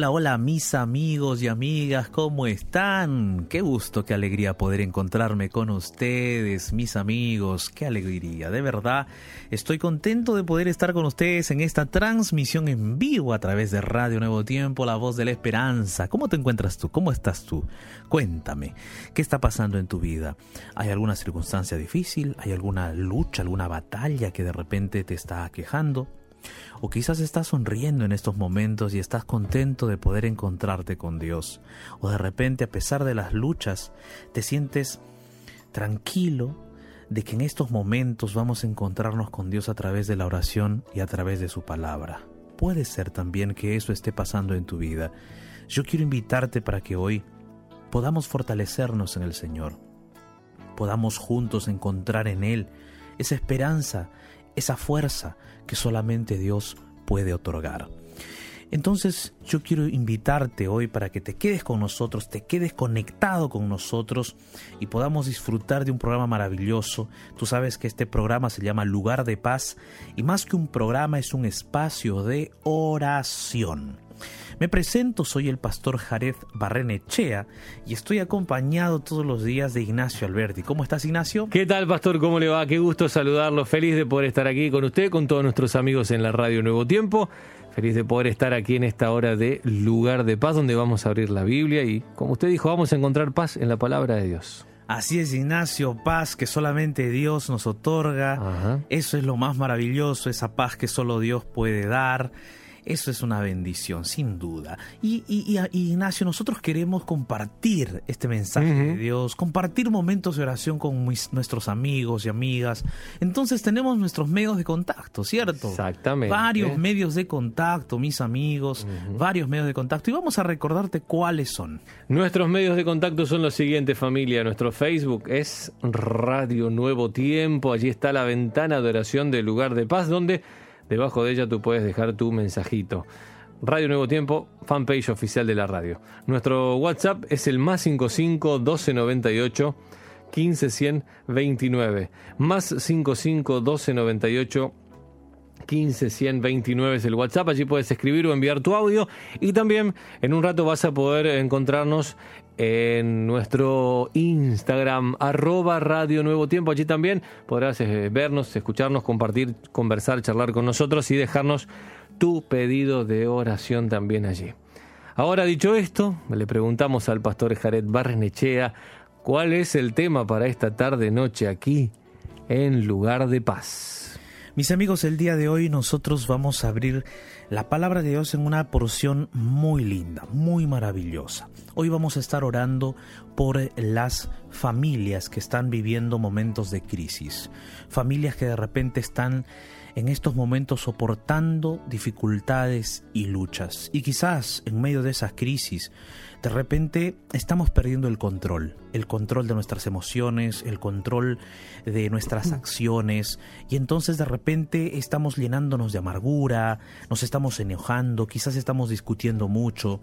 Hola, hola mis amigos y amigas, ¿cómo están? Qué gusto, qué alegría poder encontrarme con ustedes, mis amigos, qué alegría, de verdad. Estoy contento de poder estar con ustedes en esta transmisión en vivo a través de Radio Nuevo Tiempo, la voz de la esperanza. ¿Cómo te encuentras tú? ¿Cómo estás tú? Cuéntame, ¿qué está pasando en tu vida? ¿Hay alguna circunstancia difícil? ¿Hay alguna lucha, alguna batalla que de repente te está quejando? O quizás estás sonriendo en estos momentos y estás contento de poder encontrarte con Dios. O de repente, a pesar de las luchas, te sientes tranquilo de que en estos momentos vamos a encontrarnos con Dios a través de la oración y a través de su palabra. Puede ser también que eso esté pasando en tu vida. Yo quiero invitarte para que hoy podamos fortalecernos en el Señor, podamos juntos encontrar en Él esa esperanza, esa fuerza que solamente Dios puede otorgar. Entonces yo quiero invitarte hoy para que te quedes con nosotros, te quedes conectado con nosotros y podamos disfrutar de un programa maravilloso. Tú sabes que este programa se llama Lugar de Paz y más que un programa es un espacio de oración. Me presento, soy el pastor Jared Barrenechea y estoy acompañado todos los días de Ignacio Alberti. ¿Cómo estás, Ignacio? ¿Qué tal, pastor? ¿Cómo le va? Qué gusto saludarlo. Feliz de poder estar aquí con usted, con todos nuestros amigos en la radio Nuevo Tiempo. Feliz de poder estar aquí en esta hora de lugar de paz donde vamos a abrir la Biblia y, como usted dijo, vamos a encontrar paz en la palabra de Dios. Así es, Ignacio, paz que solamente Dios nos otorga. Eso es lo más maravilloso, esa paz que solo Dios puede dar. Eso es una bendición, sin duda. Y, Ignacio, nosotros queremos compartir este mensaje de Dios, compartir momentos de oración con nuestros amigos y amigas. Entonces tenemos nuestros medios de contacto, ¿cierto? Exactamente. Varios medios de contacto, mis amigos, varios medios de contacto. Y vamos a recordarte cuáles son. Nuestros medios de contacto son los siguientes, familia. Nuestro Facebook es Radio Nuevo Tiempo. Allí está la ventana de oración del lugar de paz, donde Debajo de ella tú puedes dejar tu mensajito. Radio Nuevo Tiempo, fanpage oficial de la radio. Nuestro WhatsApp es el más 55 1298 15 29. Más 55 1298 15 129 es el WhatsApp, allí puedes escribir o enviar tu audio y también en un rato vas a poder encontrarnos en nuestro Instagram, arroba Radio Nuevo Tiempo. Allí también podrás eh, vernos, escucharnos, compartir, conversar, charlar con nosotros y dejarnos tu pedido de oración también allí. Ahora dicho esto, le preguntamos al pastor Jared Barrenechea cuál es el tema para esta tarde noche aquí en Lugar de Paz. Mis amigos, el día de hoy nosotros vamos a abrir la palabra de Dios en una porción muy linda, muy maravillosa. Hoy vamos a estar orando por las familias que están viviendo momentos de crisis, familias que de repente están en estos momentos soportando dificultades y luchas. Y quizás en medio de esas crisis, de repente estamos perdiendo el control, el control de nuestras emociones, el control de nuestras acciones, y entonces de repente estamos llenándonos de amargura, nos estamos enojando, quizás estamos discutiendo mucho,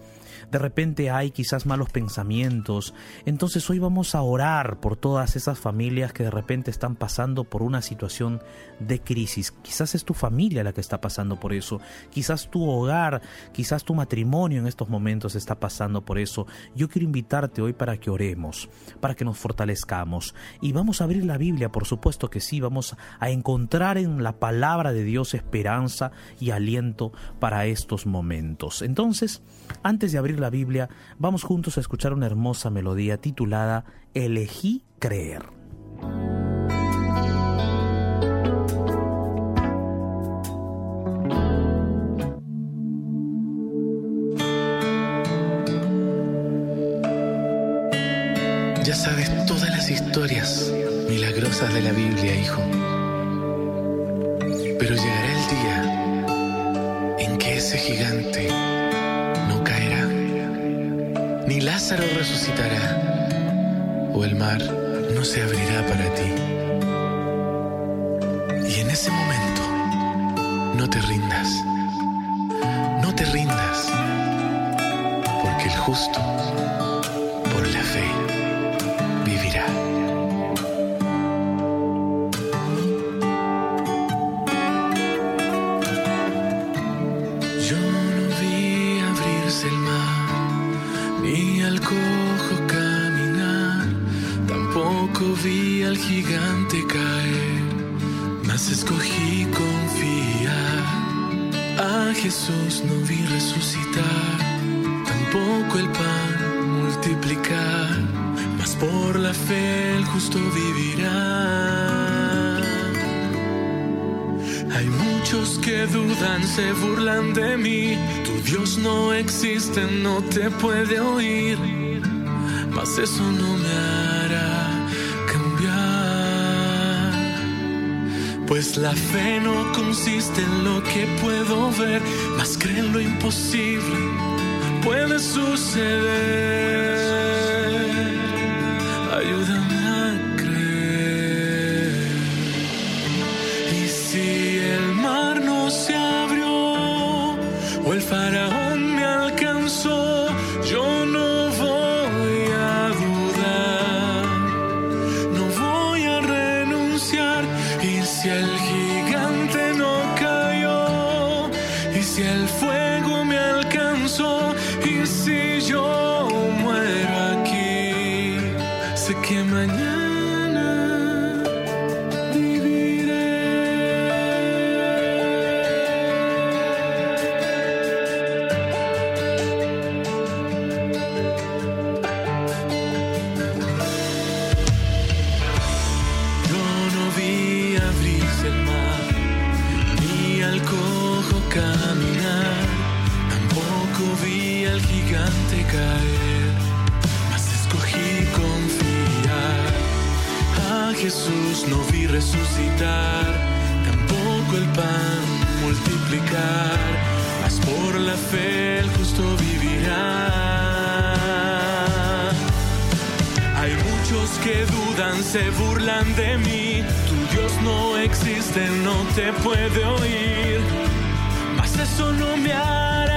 de repente hay quizás malos pensamientos. Entonces hoy vamos a orar por todas esas familias que de repente están pasando por una situación de crisis. Quizás es tu familia la que está pasando por eso, quizás tu hogar, quizás tu matrimonio en estos momentos está pasando por eso. Yo quiero invitarte hoy para que oremos, para que nos fortalezcamos y vamos a abrir la Biblia, por supuesto que sí, vamos a encontrar en la palabra de Dios esperanza y aliento para estos momentos. Entonces, antes de abrir la Biblia, vamos juntos a escuchar una hermosa melodía titulada Elegí creer. Ya sabes todas las historias milagrosas de la Biblia, hijo. Pero llegará el día en que ese gigante no caerá, ni Lázaro resucitará, o el mar no se abrirá para ti. Y en ese momento, no te rindas, Por la fe el justo vivirá. Hay muchos que dudan, se burlan de mí. Tu Dios no existe, no te puede oír. Mas eso no me hará cambiar. Pues la fe no consiste en lo que puedo ver, mas creen lo imposible puede suceder. Ayúdame a creer. Y si el mar no se abrió, o el faraón me alcanzó, yo no voy a dudar. No voy a renunciar, y si el gigante no cayó, y si el fuego me alcanzó, y si yo no. when you tampoco el pan multiplicar, mas por la fe el justo vivirá. Hay muchos que dudan, se burlan de mí, tu Dios no existe, no te puede oír, mas eso no me hará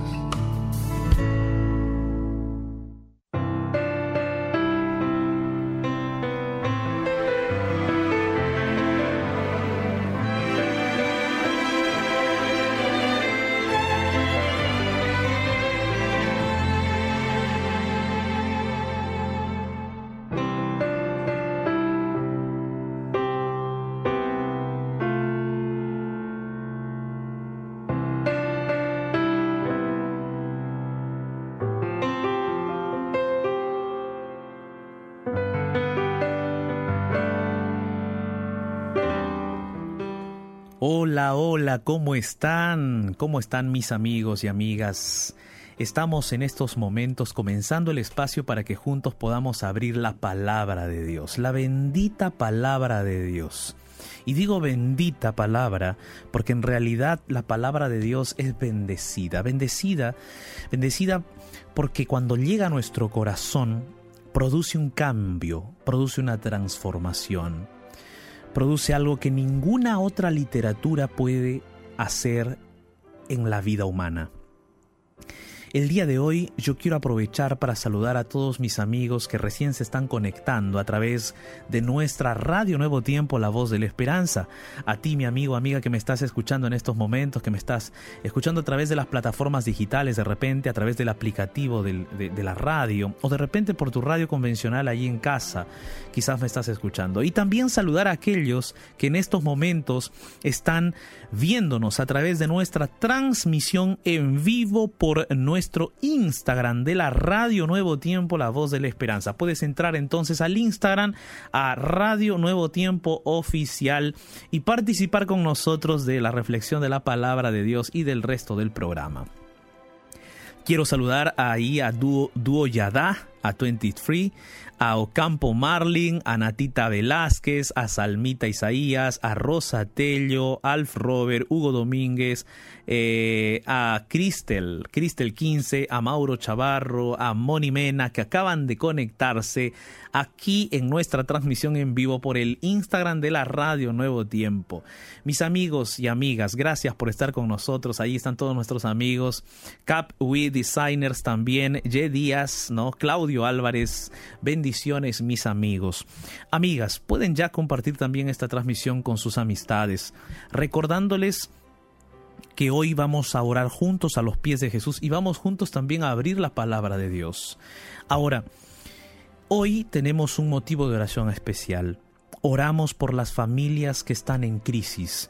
Hola, hola, ¿cómo están? ¿Cómo están mis amigos y amigas? Estamos en estos momentos comenzando el espacio para que juntos podamos abrir la palabra de Dios, la bendita palabra de Dios. Y digo bendita palabra porque en realidad la palabra de Dios es bendecida, bendecida, bendecida porque cuando llega a nuestro corazón produce un cambio, produce una transformación produce algo que ninguna otra literatura puede hacer en la vida humana. El día de hoy yo quiero aprovechar para saludar a todos mis amigos que recién se están conectando a través de nuestra radio Nuevo Tiempo, La Voz de la Esperanza. A ti, mi amigo, amiga que me estás escuchando en estos momentos, que me estás escuchando a través de las plataformas digitales, de repente a través del aplicativo de, de la radio o de repente por tu radio convencional allí en casa, quizás me estás escuchando. Y también saludar a aquellos que en estos momentos están viéndonos a través de nuestra transmisión en vivo por nuestra nuestro Instagram de la Radio Nuevo Tiempo, La Voz de la Esperanza. Puedes entrar entonces al Instagram, a Radio Nuevo Tiempo Oficial y participar con nosotros de la reflexión de la palabra de Dios y del resto del programa. Quiero saludar ahí a Duo Yada, a 23, a Ocampo Marlin, a Natita Velázquez, a Salmita Isaías, a Rosa Tello, Alf Robert, Hugo Domínguez, eh, a Cristel, Cristel 15, a Mauro Chavarro, a Moni Mena, que acaban de conectarse aquí en nuestra transmisión en vivo por el Instagram de la Radio Nuevo Tiempo. Mis amigos y amigas, gracias por estar con nosotros. Ahí están todos nuestros amigos. Cap We Designers también, Ye Díaz, ¿no? Claudio Álvarez, bendiciones mis amigos. Amigas, pueden ya compartir también esta transmisión con sus amistades, recordándoles que hoy vamos a orar juntos a los pies de Jesús y vamos juntos también a abrir la palabra de Dios. Ahora, hoy tenemos un motivo de oración especial. Oramos por las familias que están en crisis.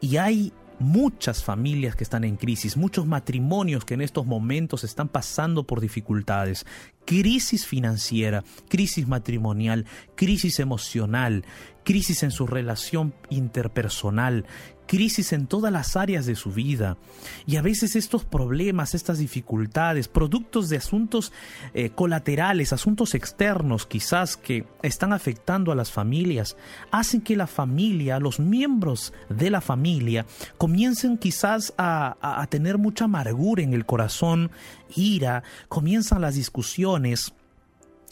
Y hay muchas familias que están en crisis, muchos matrimonios que en estos momentos están pasando por dificultades, crisis financiera, crisis matrimonial, crisis emocional, crisis en su relación interpersonal, crisis en todas las áreas de su vida. Y a veces estos problemas, estas dificultades, productos de asuntos eh, colaterales, asuntos externos quizás que están afectando a las familias, hacen que la familia, los miembros de la familia, comiencen quizás a, a tener mucha amargura en el corazón, ira, comienzan las discusiones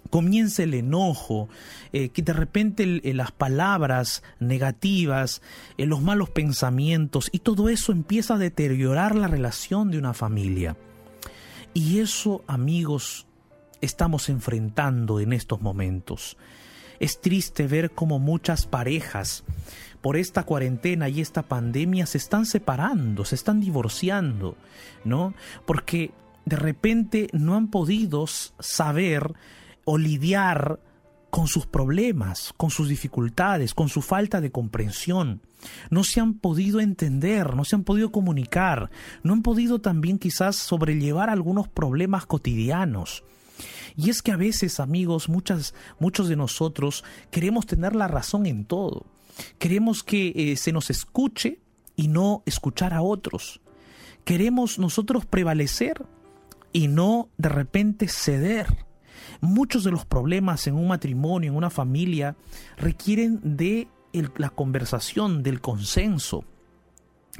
comienza el enojo, eh, que de repente las palabras negativas, eh, los malos pensamientos y todo eso empieza a deteriorar la relación de una familia. Y eso, amigos, estamos enfrentando en estos momentos. Es triste ver cómo muchas parejas por esta cuarentena y esta pandemia se están separando, se están divorciando, ¿no? Porque de repente no han podido saber o lidiar con sus problemas, con sus dificultades, con su falta de comprensión. No se han podido entender, no se han podido comunicar, no han podido también quizás sobrellevar algunos problemas cotidianos. Y es que a veces, amigos, muchas, muchos de nosotros queremos tener la razón en todo. Queremos que eh, se nos escuche y no escuchar a otros. Queremos nosotros prevalecer y no de repente ceder. Muchos de los problemas en un matrimonio, en una familia, requieren de la conversación, del consenso.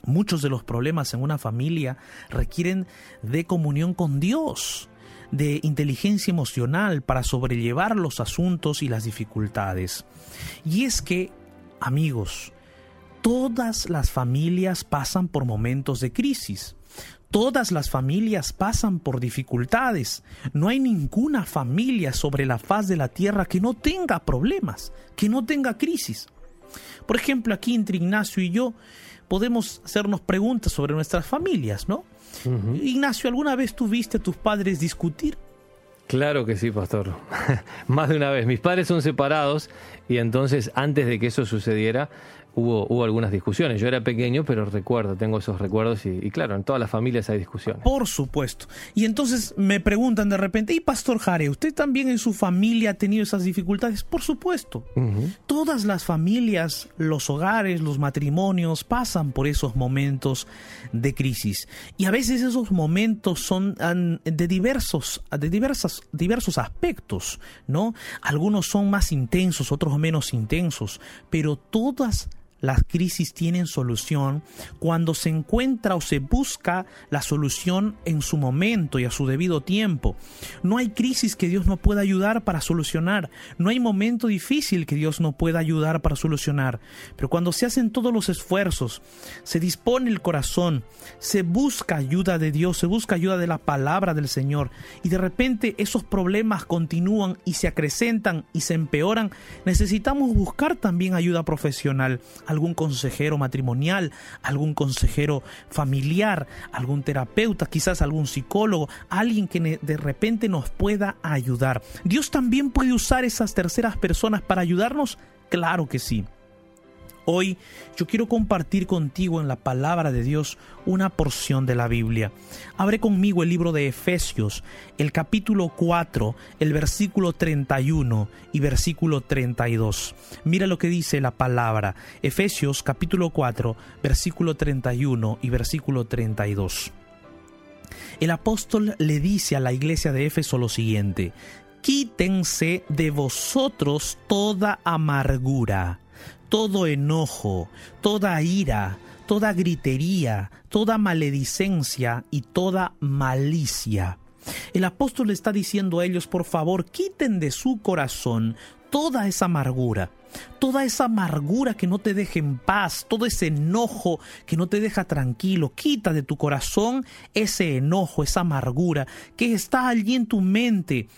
Muchos de los problemas en una familia requieren de comunión con Dios, de inteligencia emocional para sobrellevar los asuntos y las dificultades. Y es que, amigos, todas las familias pasan por momentos de crisis. Todas las familias pasan por dificultades. No hay ninguna familia sobre la faz de la tierra que no tenga problemas, que no tenga crisis. Por ejemplo, aquí entre Ignacio y yo podemos hacernos preguntas sobre nuestras familias, ¿no? Ignacio, ¿alguna vez tuviste a tus padres discutir? Claro que sí, pastor. Más de una vez. Mis padres son separados y entonces antes de que eso sucediera, hubo, hubo algunas discusiones. Yo era pequeño, pero recuerdo, tengo esos recuerdos y, claro, en todas las familias hay discusiones. Por supuesto. Y entonces me preguntan de repente, ¿y Pastor Jare, usted también en su familia ha tenido esas dificultades? Por supuesto. Todas las familias, los hogares, los matrimonios pasan por esos momentos de crisis. Y a veces esos momentos son de diversos, de diversas, diversos aspectos, ¿no? Algunos son más intensos, otros menos intensos, pero todas las crisis tienen solución cuando se encuentra o se busca la solución en su momento y a su debido tiempo. No hay crisis que Dios no pueda ayudar para solucionar. No hay momento difícil que Dios no pueda ayudar para solucionar. Pero cuando se hacen todos los esfuerzos, se dispone el corazón, se busca ayuda de Dios, se busca ayuda de la palabra del Señor y de repente esos problemas continúan y se acrecentan y se empeoran, necesitamos buscar también ayuda profesional algún consejero matrimonial, algún consejero familiar, algún terapeuta, quizás algún psicólogo, alguien que de repente nos pueda ayudar. ¿Dios también puede usar esas terceras personas para ayudarnos? Claro que sí. Hoy yo quiero compartir contigo en la palabra de Dios una porción de la Biblia. Abre conmigo el libro de Efesios, el capítulo 4, el versículo 31 y versículo 32. Mira lo que dice la palabra. Efesios capítulo 4, versículo 31 y versículo 32. El apóstol le dice a la iglesia de Éfeso lo siguiente, quítense de vosotros toda amargura todo enojo, toda ira, toda gritería, toda maledicencia y toda malicia. El apóstol está diciendo a ellos, por favor, quiten de su corazón toda esa amargura, toda esa amargura que no te deja en paz, todo ese enojo que no te deja tranquilo. Quita de tu corazón ese enojo, esa amargura que está allí en tu mente,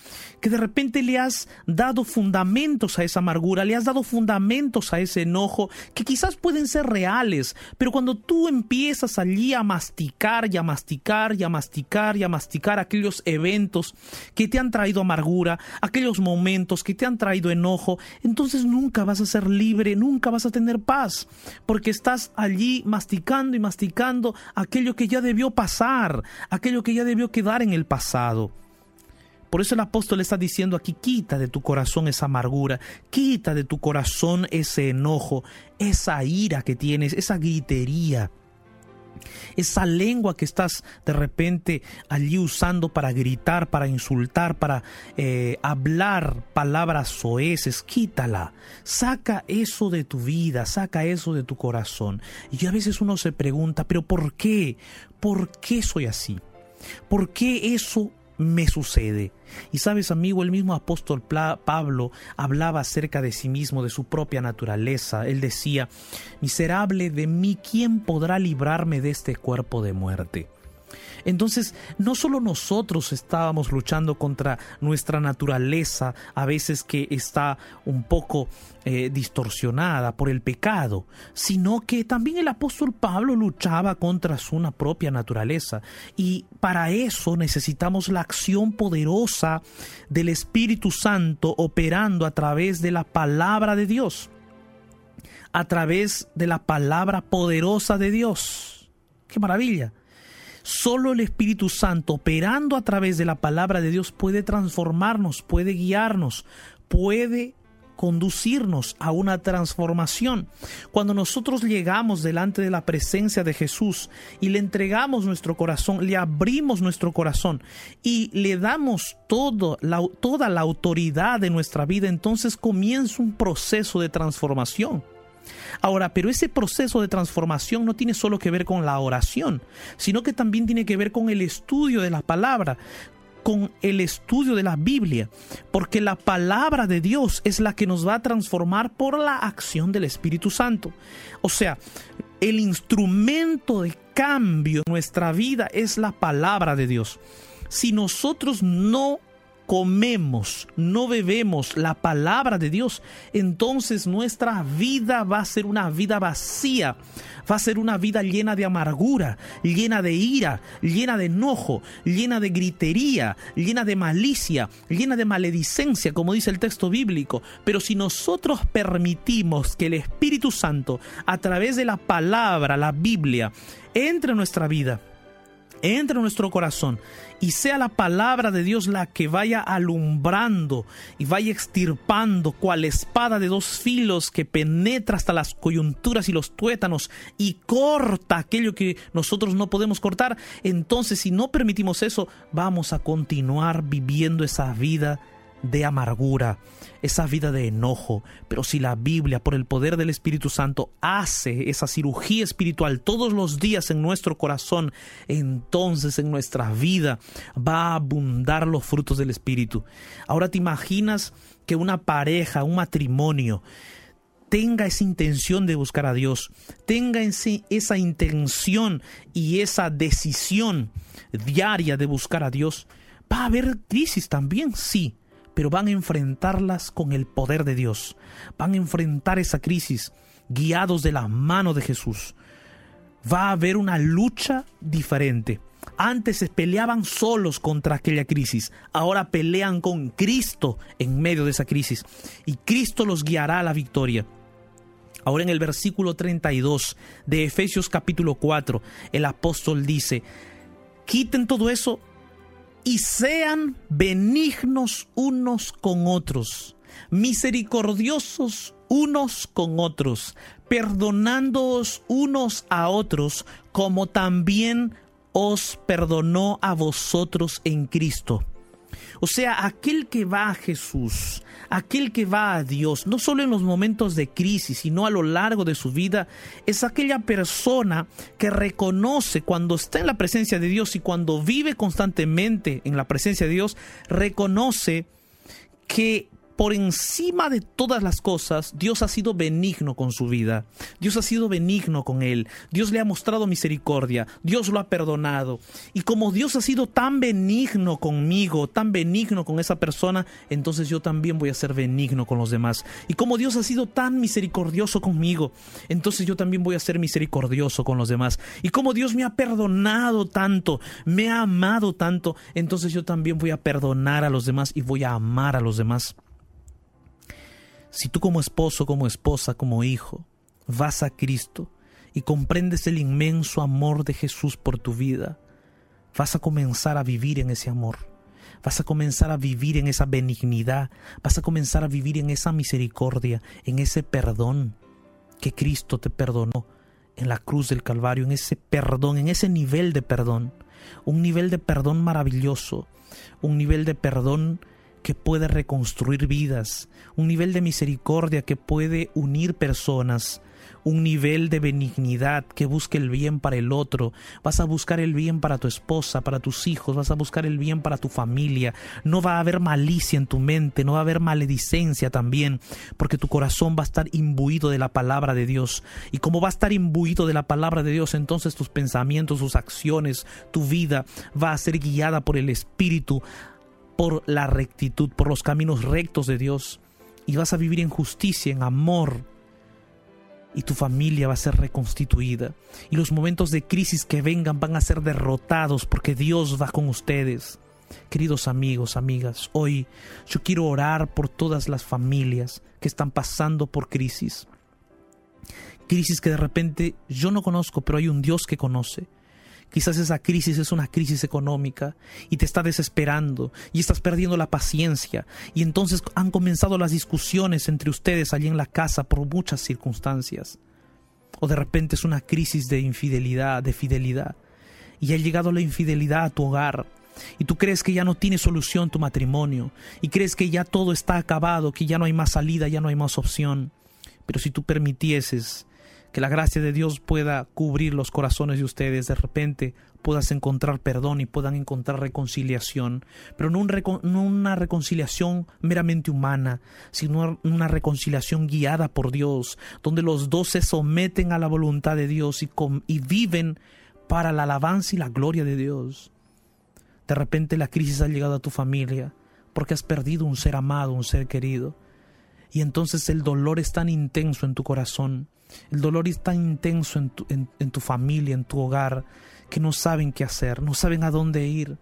que de repente le has dado fundamentos a esa amargura, le has dado fundamentos a ese enojo, que quizás pueden ser reales, pero cuando tú empiezas allí a masticar y a masticar y a masticar y a masticar aquellos eventos que te han traído amargura, aquellos momentos que te han traído enojo, entonces nunca vas a ser libre, nunca vas a tener paz, porque estás allí masticando y masticando aquello que ya debió pasar, aquello que ya debió quedar en el pasado. Por eso el apóstol está diciendo aquí, quita de tu corazón esa amargura, quita de tu corazón ese enojo, esa ira que tienes, esa gritería esa lengua que estás de repente allí usando para gritar, para insultar, para eh, hablar palabras soeces, quítala. Saca eso de tu vida, saca eso de tu corazón. Y a veces uno se pregunta, pero ¿por qué? ¿Por qué soy así? ¿Por qué eso me sucede. Y sabes, amigo, el mismo apóstol Pablo hablaba acerca de sí mismo, de su propia naturaleza. Él decía, miserable de mí, ¿quién podrá librarme de este cuerpo de muerte? Entonces, no solo nosotros estábamos luchando contra nuestra naturaleza, a veces que está un poco eh, distorsionada por el pecado, sino que también el apóstol Pablo luchaba contra su propia naturaleza. Y para eso necesitamos la acción poderosa del Espíritu Santo operando a través de la palabra de Dios, a través de la palabra poderosa de Dios. ¡Qué maravilla! Solo el Espíritu Santo, operando a través de la palabra de Dios, puede transformarnos, puede guiarnos, puede conducirnos a una transformación. Cuando nosotros llegamos delante de la presencia de Jesús y le entregamos nuestro corazón, le abrimos nuestro corazón y le damos todo, toda la autoridad de nuestra vida, entonces comienza un proceso de transformación. Ahora, pero ese proceso de transformación no tiene solo que ver con la oración, sino que también tiene que ver con el estudio de la palabra, con el estudio de la Biblia, porque la palabra de Dios es la que nos va a transformar por la acción del Espíritu Santo. O sea, el instrumento de cambio en nuestra vida es la palabra de Dios. Si nosotros no comemos, no bebemos la palabra de Dios, entonces nuestra vida va a ser una vida vacía, va a ser una vida llena de amargura, llena de ira, llena de enojo, llena de gritería, llena de malicia, llena de maledicencia, como dice el texto bíblico. Pero si nosotros permitimos que el Espíritu Santo, a través de la palabra, la Biblia, entre en nuestra vida, entre en nuestro corazón y sea la palabra de Dios la que vaya alumbrando y vaya extirpando cual espada de dos filos que penetra hasta las coyunturas y los tuétanos y corta aquello que nosotros no podemos cortar, entonces si no permitimos eso, vamos a continuar viviendo esa vida de amargura, esa vida de enojo. Pero si la Biblia, por el poder del Espíritu Santo, hace esa cirugía espiritual todos los días en nuestro corazón, entonces en nuestra vida va a abundar los frutos del Espíritu. Ahora te imaginas que una pareja, un matrimonio, tenga esa intención de buscar a Dios, tenga en sí esa intención y esa decisión diaria de buscar a Dios. Va a haber crisis también, sí, pero van a enfrentarlas con el poder de Dios. Van a enfrentar esa crisis guiados de la mano de Jesús. Va a haber una lucha diferente. Antes se peleaban solos contra aquella crisis, ahora pelean con Cristo en medio de esa crisis y Cristo los guiará a la victoria. Ahora en el versículo 32 de Efesios capítulo 4, el apóstol dice, quiten todo eso y sean benignos unos con otros, misericordiosos unos con otros, perdonándoos unos a otros, como también os perdonó a vosotros en Cristo. O sea, aquel que va a Jesús, aquel que va a Dios, no solo en los momentos de crisis, sino a lo largo de su vida, es aquella persona que reconoce cuando está en la presencia de Dios y cuando vive constantemente en la presencia de Dios, reconoce que por encima de todas las cosas, Dios ha sido benigno con su vida. Dios ha sido benigno con él. Dios le ha mostrado misericordia. Dios lo ha perdonado. Y como Dios ha sido tan benigno conmigo, tan benigno con esa persona, entonces yo también voy a ser benigno con los demás. Y como Dios ha sido tan misericordioso conmigo, entonces yo también voy a ser misericordioso con los demás. Y como Dios me ha perdonado tanto, me ha amado tanto, entonces yo también voy a perdonar a los demás y voy a amar a los demás. Si tú como esposo, como esposa, como hijo, vas a Cristo y comprendes el inmenso amor de Jesús por tu vida, vas a comenzar a vivir en ese amor. Vas a comenzar a vivir en esa benignidad, vas a comenzar a vivir en esa misericordia, en ese perdón que Cristo te perdonó en la cruz del Calvario, en ese perdón, en ese nivel de perdón, un nivel de perdón maravilloso, un nivel de perdón que puede reconstruir vidas, un nivel de misericordia que puede unir personas, un nivel de benignidad que busque el bien para el otro. Vas a buscar el bien para tu esposa, para tus hijos, vas a buscar el bien para tu familia. No va a haber malicia en tu mente, no va a haber maledicencia también, porque tu corazón va a estar imbuido de la palabra de Dios. Y como va a estar imbuido de la palabra de Dios, entonces tus pensamientos, tus acciones, tu vida va a ser guiada por el Espíritu por la rectitud, por los caminos rectos de Dios. Y vas a vivir en justicia, en amor. Y tu familia va a ser reconstituida. Y los momentos de crisis que vengan van a ser derrotados porque Dios va con ustedes. Queridos amigos, amigas, hoy yo quiero orar por todas las familias que están pasando por crisis. Crisis que de repente yo no conozco, pero hay un Dios que conoce Quizás esa crisis es una crisis económica y te está desesperando y estás perdiendo la paciencia y entonces han comenzado las discusiones entre ustedes allí en la casa por muchas circunstancias. O de repente es una crisis de infidelidad, de fidelidad y ha llegado la infidelidad a tu hogar y tú crees que ya no tiene solución tu matrimonio y crees que ya todo está acabado, que ya no hay más salida, ya no hay más opción. Pero si tú permitieses que la gracia de Dios pueda cubrir los corazones de ustedes, de repente puedas encontrar perdón y puedan encontrar reconciliación, pero no, una reconciliación meramente humana, sino una reconciliación guiada por Dios, donde los dos se someten a la voluntad de Dios y, y viven para la alabanza y la gloria de Dios. De repente la crisis ha llegado a tu familia, porque has perdido un ser amado, un ser querido. Y entonces el dolor es tan intenso en tu corazón, el dolor es tan intenso en tu, en tu familia, en tu hogar, que no saben qué hacer, no saben a dónde ir,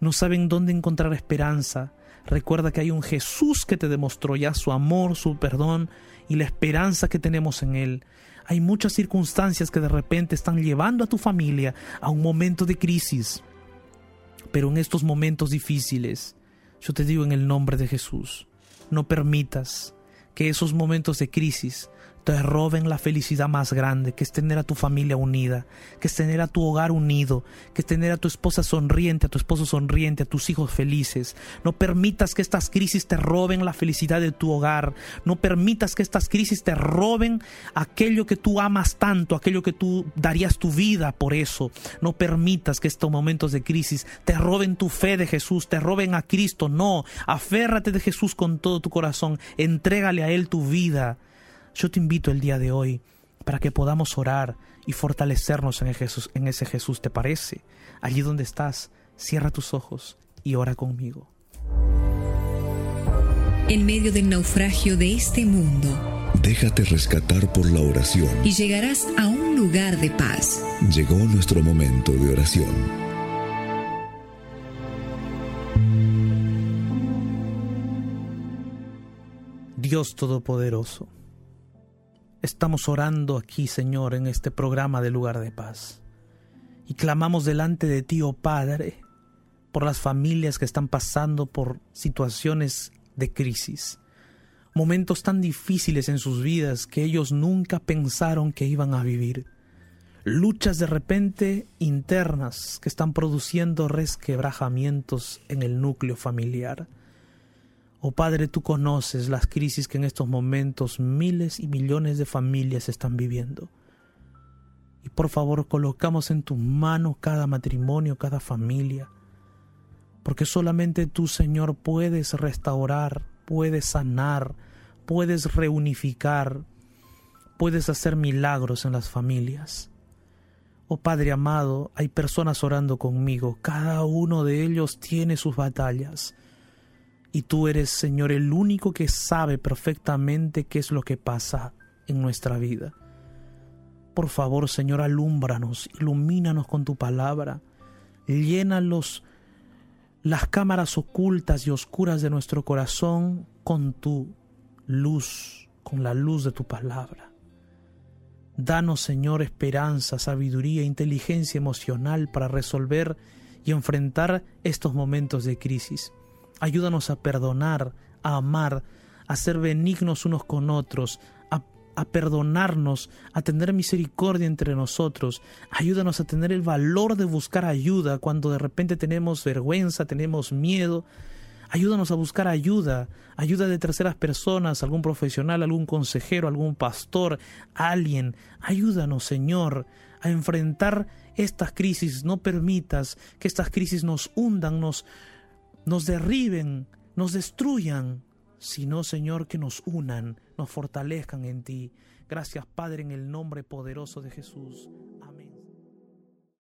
no saben dónde encontrar esperanza. Recuerda que hay un Jesús que te demostró ya su amor, su perdón y la esperanza que tenemos en Él. Hay muchas circunstancias que de repente están llevando a tu familia a un momento de crisis. Pero en estos momentos difíciles, yo te digo en el nombre de Jesús, no permitas que esos momentos de crisis te roben la felicidad más grande, que es tener a tu familia unida, que es tener a tu hogar unido, que es tener a tu esposa sonriente, a tu esposo sonriente, a tus hijos felices. No permitas que estas crisis te roben la felicidad de tu hogar. No permitas que estas crisis te roben aquello que tú amas tanto, aquello que tú darías tu vida por eso. No permitas que estos momentos de crisis te roben tu fe de Jesús, te roben a Cristo. No, aférrate de Jesús con todo tu corazón. Entrégale a Él tu vida. Yo te invito el día de hoy para que podamos orar y fortalecernos en, Jesús, en ese Jesús, ¿te parece? Allí donde estás, cierra tus ojos y ora conmigo. En medio del naufragio de este mundo, déjate rescatar por la oración y llegarás a un lugar de paz. Llegó nuestro momento de oración. Dios Todopoderoso Estamos orando aquí, Señor, en este programa de lugar de paz. Y clamamos delante de ti, oh Padre, por las familias que están pasando por situaciones de crisis, momentos tan difíciles en sus vidas que ellos nunca pensaron que iban a vivir, luchas de repente internas que están produciendo resquebrajamientos en el núcleo familiar. Oh Padre, tú conoces las crisis que en estos momentos miles y millones de familias están viviendo. Y por favor, colocamos en tu mano cada matrimonio, cada familia, porque solamente tú, Señor, puedes restaurar, puedes sanar, puedes reunificar, puedes hacer milagros en las familias. Oh Padre amado, hay personas orando conmigo, cada uno de ellos tiene sus batallas y tú eres, Señor, el único que sabe perfectamente qué es lo que pasa en nuestra vida. Por favor, Señor, alúmbranos, ilumínanos con tu palabra, llénalos las cámaras ocultas y oscuras de nuestro corazón con tu luz, con la luz de tu palabra. Danos, Señor, esperanza, sabiduría, inteligencia emocional para resolver y enfrentar estos momentos de crisis. Ayúdanos a perdonar, a amar, a ser benignos unos con otros, a, perdonarnos, a tener misericordia entre nosotros. Ayúdanos a tener el valor de buscar ayuda cuando de repente tenemos vergüenza, tenemos miedo. Ayúdanos a buscar ayuda, ayuda de terceras personas, algún profesional, algún consejero, algún pastor, alguien. Ayúdanos, Señor, a enfrentar estas crisis. No permitas que estas crisis nos hundan, nos, nos derriben, nos destruyan, sino, Señor, que nos unan, nos fortalezcan en ti. Gracias, Padre, en el nombre poderoso de Jesús.